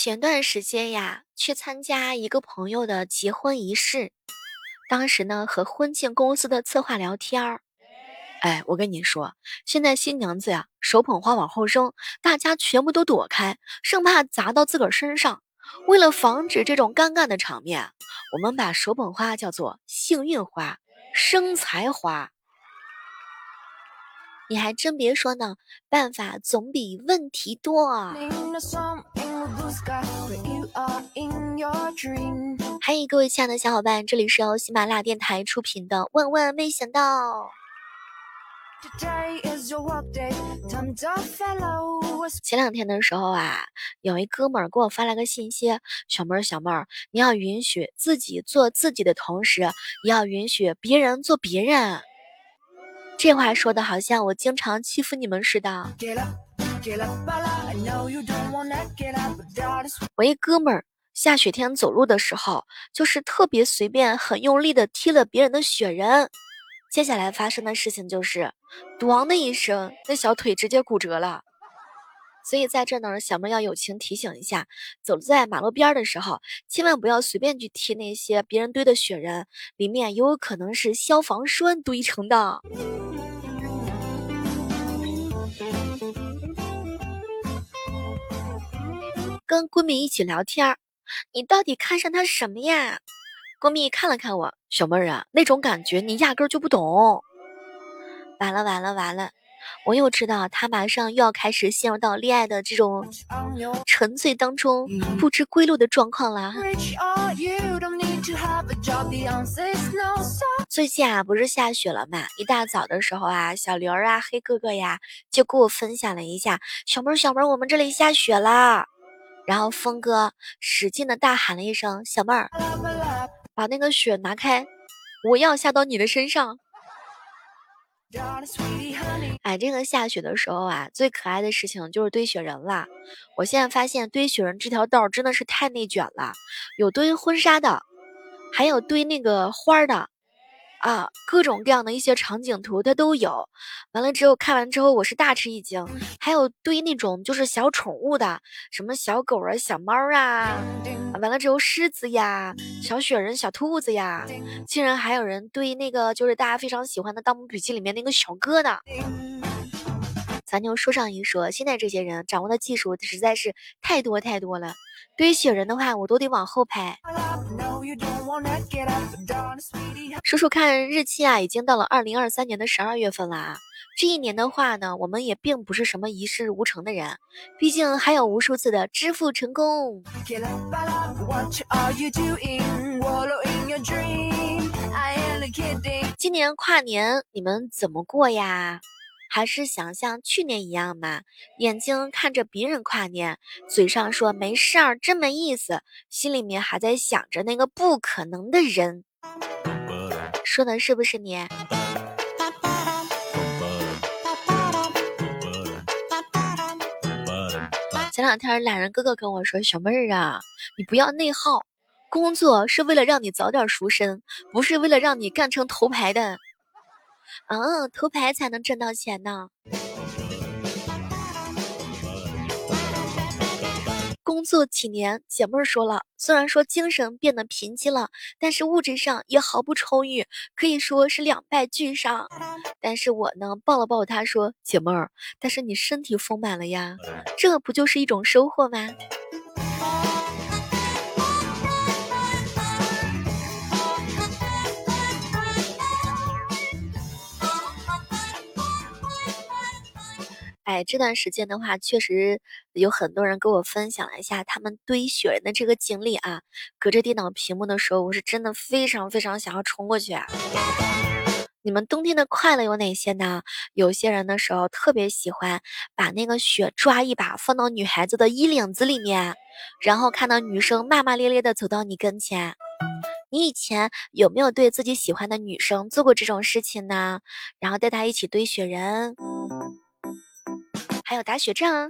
前段时间呀，去参加一个朋友的结婚仪式，当时呢和婚庆公司的策划聊天儿。哎，我跟你说，现在新娘子呀，手捧花往后扔，大家全部都躲开，生怕砸到自个儿身上。为了防止这种尴尬的场面，我们把手捧花叫做幸运花、生财花。你还真别说呢，办法总比问题多啊。欢迎各位亲爱的小伙伴，这里是由喜马拉雅电台出品的《万万没想到》。前两天的时候啊，有一哥们儿给我发了个信息：“小妹儿，小妹儿，你要允许自己做自己的同时，也要允许别人做别人。”这话说的好像我经常欺负你们似的。我一哥们儿下雪天走路的时候，就是特别随便、很用力的踢了别人的雪人。接下来发生的事情就是，咣的一声，那小腿直接骨折了。所以在这呢，小妹要友情提醒一下，走在马路边的时候，千万不要随便去踢那些别人堆的雪人，里面有可能是消防栓堆成的。跟闺蜜一起聊天你到底看上他什么呀？闺蜜看了看我，小妹儿啊，那种感觉你压根就不懂。完了完了完了，我又知道他马上又要开始陷入到恋爱的这种沉醉当中不知归路的状况了。最近啊，不是下雪了嘛？一大早的时候啊，小刘啊、黑哥哥呀，就给我分享了一下，小妹儿小妹儿，我们这里下雪了。然后峰哥使劲的大喊了一声：“小妹儿，把那个雪拿开，我要下到你的身上。”哎，这个下雪的时候啊，最可爱的事情就是堆雪人了。我现在发现堆雪人这条道真的是太内卷了，有堆婚纱的，还有堆那个花的。啊，各种各样的一些场景图它都有，完了之后看完之后我是大吃一惊，还有对那种就是小宠物的，什么小狗啊、小猫啊，完了之后狮子呀、小雪人、小兔子呀，竟然还有人对那个就是大家非常喜欢的《盗墓笔记》里面那个小哥呢。咱就说上一说，现在这些人掌握的技术实在是太多太多了。堆雪人的话，我都得往后排。说说看日期啊，已经到了二零二三年的十二月份了啊。这一年的话呢，我们也并不是什么一事无成的人，毕竟还有无数次的支付成功。今年跨年你们怎么过呀？还是想像去年一样嘛？眼睛看着别人跨年，嘴上说没事儿，真没意思，心里面还在想着那个不可能的人。说的是不是你？前两天懒人哥哥跟我说：“小妹儿啊，你不要内耗，工作是为了让你早点赎身，不是为了让你干成头牌的。”嗯，头牌才能挣到钱呢。工作几年，姐妹儿说了，虽然说精神变得贫瘠了，但是物质上也毫不充裕，可以说是两败俱伤。但是我呢，抱了抱她说：“姐妹儿，但是你身体丰满了呀，这不就是一种收获吗？”哎，这段时间的话，确实有很多人跟我分享了一下他们堆雪人的这个经历啊。隔着电脑屏幕的时候，我是真的非常非常想要冲过去。你们冬天的快乐有哪些呢？有些人的时候特别喜欢把那个雪抓一把放到女孩子的衣领子里面，然后看到女生骂骂咧咧的走到你跟前。你以前有没有对自己喜欢的女生做过这种事情呢？然后带她一起堆雪人。还有打雪仗。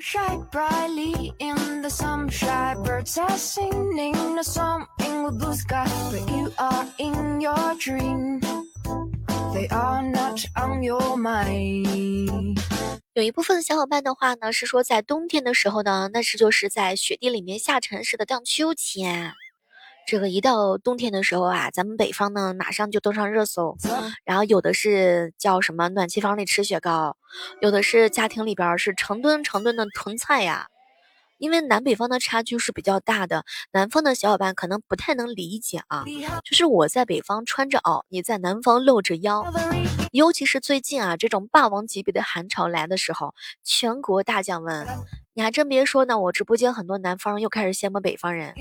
有一部分小伙伴的话呢，是说在冬天的时候呢，那是就是在雪地里面下沉式的荡秋千。这个一到冬天的时候啊，咱们北方呢马上就登上热搜。然后有的是叫什么暖气房里吃雪糕，有的是家庭里边是成吨成吨的囤菜呀。因为南北方的差距是比较大的，南方的小伙伴可能不太能理解啊。就是我在北方穿着袄，你在南方露着腰，尤其是最近啊，这种霸王级别的寒潮来的时候，全国大降温。你还真别说呢，我直播间很多南方人又开始羡慕北方人。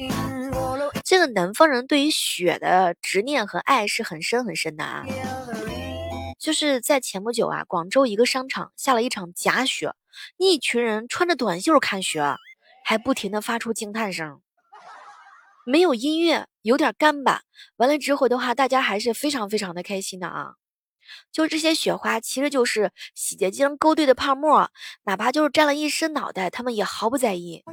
这个南方人对于雪的执念和爱是很深很深的啊。就是在前不久啊，广州一个商场下了一场假雪，一群人穿着短袖看雪。还不停的发出惊叹声，没有音乐，有点干巴。完了之后的话，大家还是非常非常的开心的啊！就这些雪花，其实就是洗洁精勾兑的泡沫，哪怕就是沾了一身脑袋，他们也毫不在意。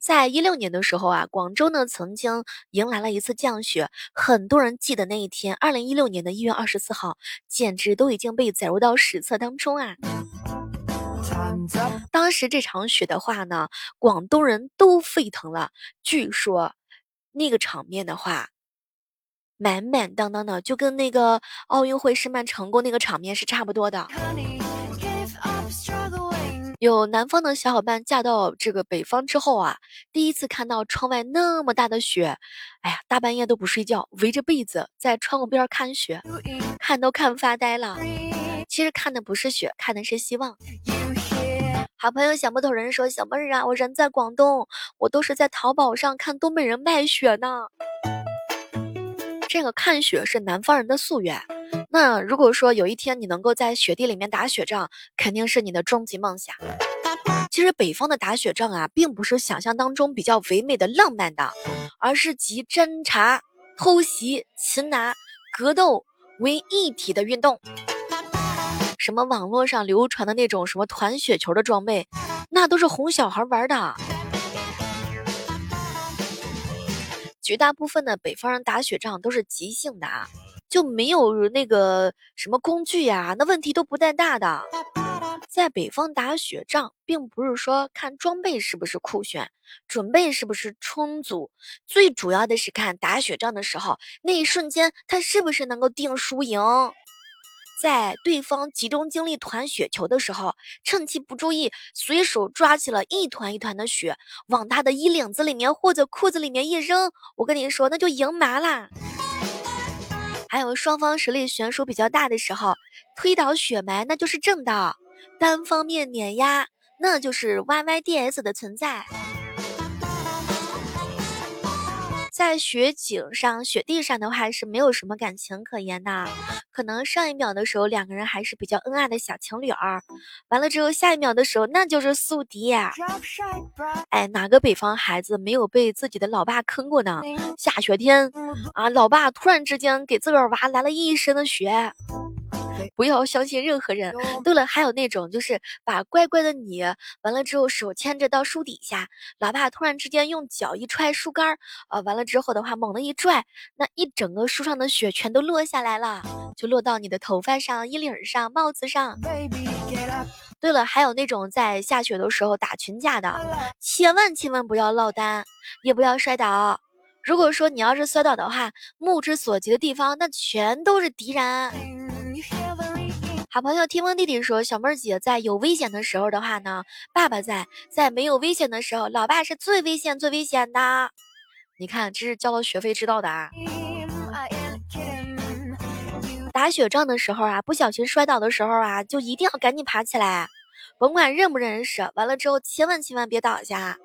在一六年的时候啊，广州呢曾经迎来了一次降雪，很多人记得那一天，二零一六年的一月二十四号，简直都已经被载入到史册当中啊！当时这场雪的话呢，广东人都沸腾了。据说那个场面的话，满满当当的，就跟那个奥运会申办成功那个场面是差不多的。有南方的小伙伴嫁到这个北方之后啊，第一次看到窗外那么大的雪，哎呀，大半夜都不睡觉，围着被子在窗户边看雪，看都看发呆了。其实看的不是雪，看的是希望。好朋友想不透人说：“小妹儿啊，我人在广东，我都是在淘宝上看东北人卖雪呢。这个看雪是南方人的夙愿。那如果说有一天你能够在雪地里面打雪仗，肯定是你的终极梦想。其实北方的打雪仗啊，并不是想象当中比较唯美的浪漫的，而是集侦查、偷袭、擒拿、格斗为一体的运动。”什么网络上流传的那种什么团雪球的装备，那都是哄小孩玩的。绝大部分的北方人打雪仗都是即兴的啊，就没有那个什么工具呀，那问题都不太大的。在北方打雪仗，并不是说看装备是不是酷炫，准备是不是充足，最主要的是看打雪仗的时候那一瞬间，他是不是能够定输赢。在对方集中精力团雪球的时候，趁其不注意，随手抓起了一团一团的雪，往他的衣领子里面或者裤子里面一扔，我跟你说，那就赢麻啦。还有双方实力悬殊比较大的时候，推倒雪埋那就是正道，单方面碾压那就是 YYDS 的存在。在雪景上、雪地上的话是没有什么感情可言的，可能上一秒的时候两个人还是比较恩爱的小情侣儿，完了之后下一秒的时候那就是宿敌。哎，哪个北方孩子没有被自己的老爸坑过呢？下雪天啊，老爸突然之间给自个儿娃来了一身的雪。不要相信任何人。对了，还有那种就是把乖乖的你完了之后手牵着到树底下，老爸突然之间用脚一踹树干儿，啊，完了之后的话猛地一拽，那一整个树上的雪全都落下来了，就落到你的头发上、衣领上、帽子上。对了，还有那种在下雪的时候打群架的，千万千万不要落单，也不要摔倒。如果说你要是摔倒的话，目之所及的地方那全都是敌人。好朋友听风弟弟说，小妹儿姐在有危险的时候的话呢，爸爸在；在没有危险的时候，老爸是最危险、最危险的。你看，这是交了学费知道的啊。打雪仗的时候啊，不小心摔倒的时候啊，就一定要赶紧爬起来，甭管认不认识。完了之后，千万千万别倒下，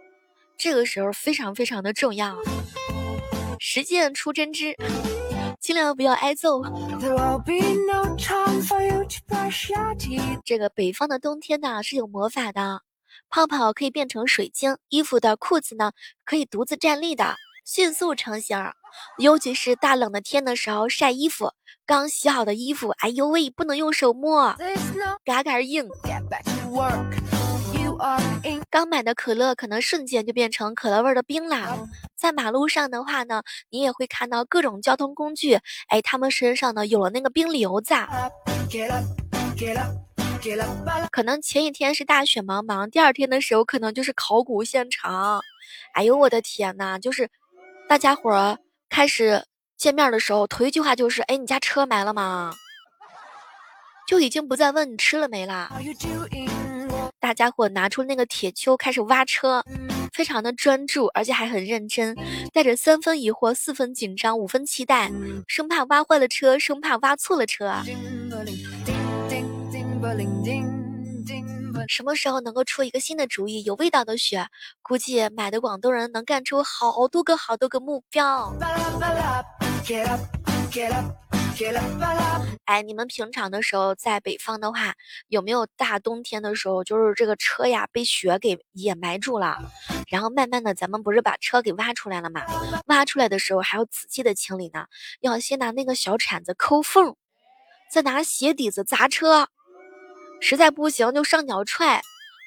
这个时候非常非常的重要。实践出真知。尽量不要挨揍。这个北方的冬天呢是有魔法的，泡泡可以变成水晶，衣服的裤子呢可以独自站立的，迅速成型。尤其是大冷的天的时候晒衣服，刚洗好的衣服，哎呦喂，不能用手摸，嘎嘎硬。刚买的可乐可能瞬间就变成可乐味的冰啦。在马路上的话呢，你也会看到各种交通工具，哎，他们身上呢有了那个冰瘤子。可能前一天是大雪茫茫，第二天的时候可能就是考古现场。哎呦我的天呐，就是大家伙儿开始见面的时候，头一句话就是：“哎，你家车埋了吗？”就已经不再问你吃了没啦。大家伙拿出那个铁锹开始挖车，非常的专注，而且还很认真，带着三分疑惑、四分紧张、五分期待，生怕挖坏了车，生怕挖错了车啊。什么时候能够出一个新的主意，有味道的雪？估计买的广东人能干出好多个好多个目标。哎，你们平常的时候在北方的话，有没有大冬天的时候，就是这个车呀被雪给掩埋住了，然后慢慢的咱们不是把车给挖出来了吗？挖出来的时候还要仔细的清理呢，要先拿那个小铲子抠缝，再拿鞋底子砸车，实在不行就上脚踹。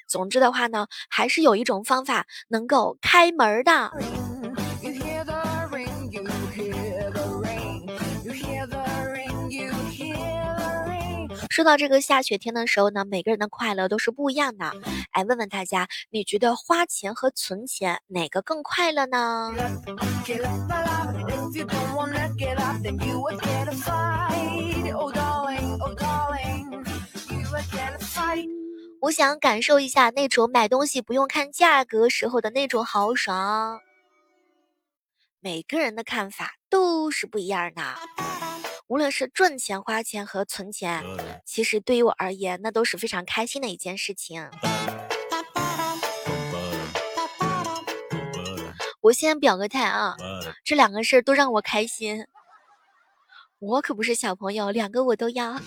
总之的话呢，还是有一种方法能够开门的。说到这个下雪天的时候呢，每个人的快乐都是不一样的。哎，问问大家，你觉得花钱和存钱哪个更快乐呢？我想感受一下那种买东西不用看价格时候的那种豪爽。每个人的看法都是不一样的。无论是赚钱、花钱和存钱，其实对于我而言，那都是非常开心的一件事情。我先表个态啊，这两个事儿都让我开心。我可不是小朋友，两个我都要。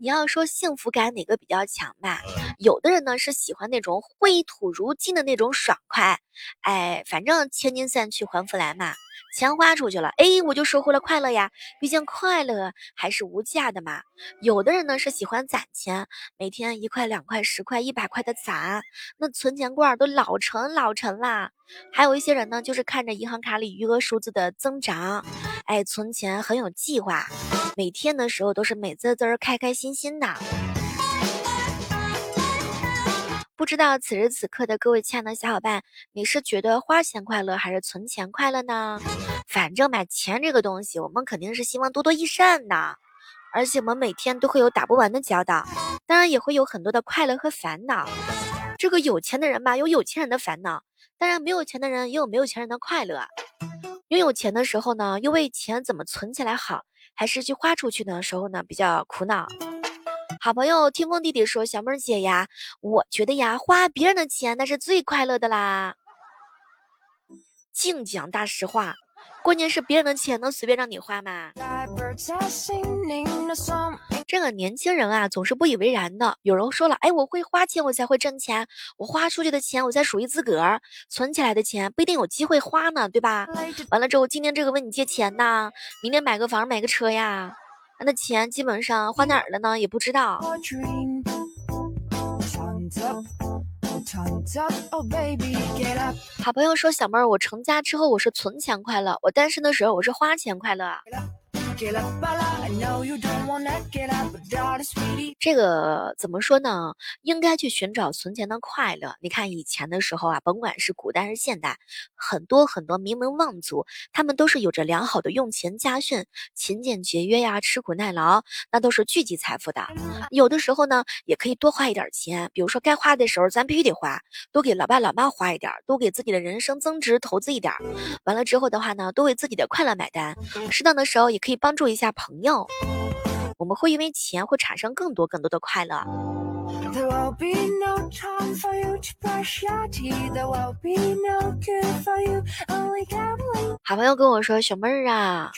你要说幸福感哪个比较强吧？有的人呢是喜欢那种挥土如金的那种爽快，哎，反正千金散去还复来嘛，钱花出去了，哎，我就收获了快乐呀。毕竟快乐还是无价的嘛。有的人呢是喜欢攒钱，每天一块两块十块一百块的攒，那存钱罐都老沉老沉啦。还有一些人呢，就是看着银行卡里余额数字的增长，哎，存钱很有计划。每天的时候都是美滋滋、开开心心的。不知道此时此刻的各位亲爱的小伙伴，你是觉得花钱快乐还是存钱快乐呢？反正买钱这个东西，我们肯定是希望多多益善的。而且我们每天都会有打不完的交道，当然也会有很多的快乐和烦恼。这个有钱的人吧，有有钱人的烦恼；当然没有钱的人也有没有钱人的快乐。拥有钱的时候呢，又为钱怎么存起来好。还是去花出去的时候呢，比较苦恼。好朋友听风弟弟说：“小妹儿姐呀，我觉得呀，花别人的钱那是最快乐的啦。”净讲大实话。关键是别人的钱能随便让你花吗？这个年轻人啊，总是不以为然的。有人说了，哎，我会花钱，我才会挣钱。我花出去的钱，我才属于自个儿。存起来的钱不一定有机会花呢，对吧？完了之后，今天这个问你借钱呢，明天买个房买个车呀，那钱基本上花哪儿了呢？也不知道。好朋友说：“小妹儿，我成家之后我是存钱快乐，我单身的时候我是花钱快乐啊。”这个怎么说呢？应该去寻找存钱的快乐。你看以前的时候啊，甭管是古代还是现代，很多很多名门望族，他们都是有着良好的用钱家训，勤俭节约呀，吃苦耐劳，那都是聚集财富的。有的时候呢，也可以多花一点钱，比如说该花的时候咱必须得花，多给老爸老妈花一点，多给自己的人生增值投资一点。完了之后的话呢，多为自己的快乐买单。适当的时候也可以帮。帮助一下朋友，我们会因为钱会产生更多更多的快乐。好朋友跟我说：“小妹儿啊。”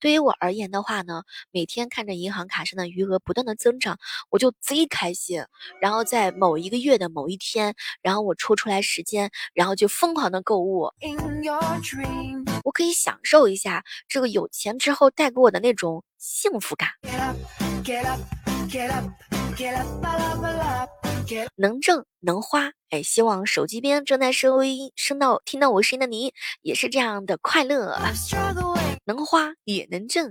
对于我而言的话呢，每天看着银行卡上的余额不断的增长，我就贼开心。然后在某一个月的某一天，然后我抽出来时间，然后就疯狂的购物。我可以享受一下这个有钱之后带给我的那种幸福感。能挣能花，哎，希望手机边正在收音、声到听到我声音的你，也是这样的快乐，能花也能挣。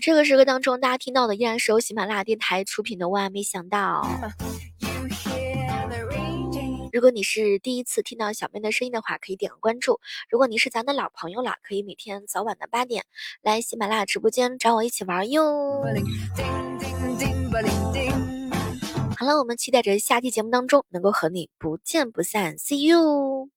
这个时刻当中，大家听到的依然是由喜马拉雅电台出品的《万没想到》。如果你是第一次听到小妹的声音的话，可以点个关注。如果你是咱的老朋友了，可以每天早晚的八点来喜马拉雅直播间找我一起玩哟。好了，我们期待着下期节目当中能够和你不见不散，See you。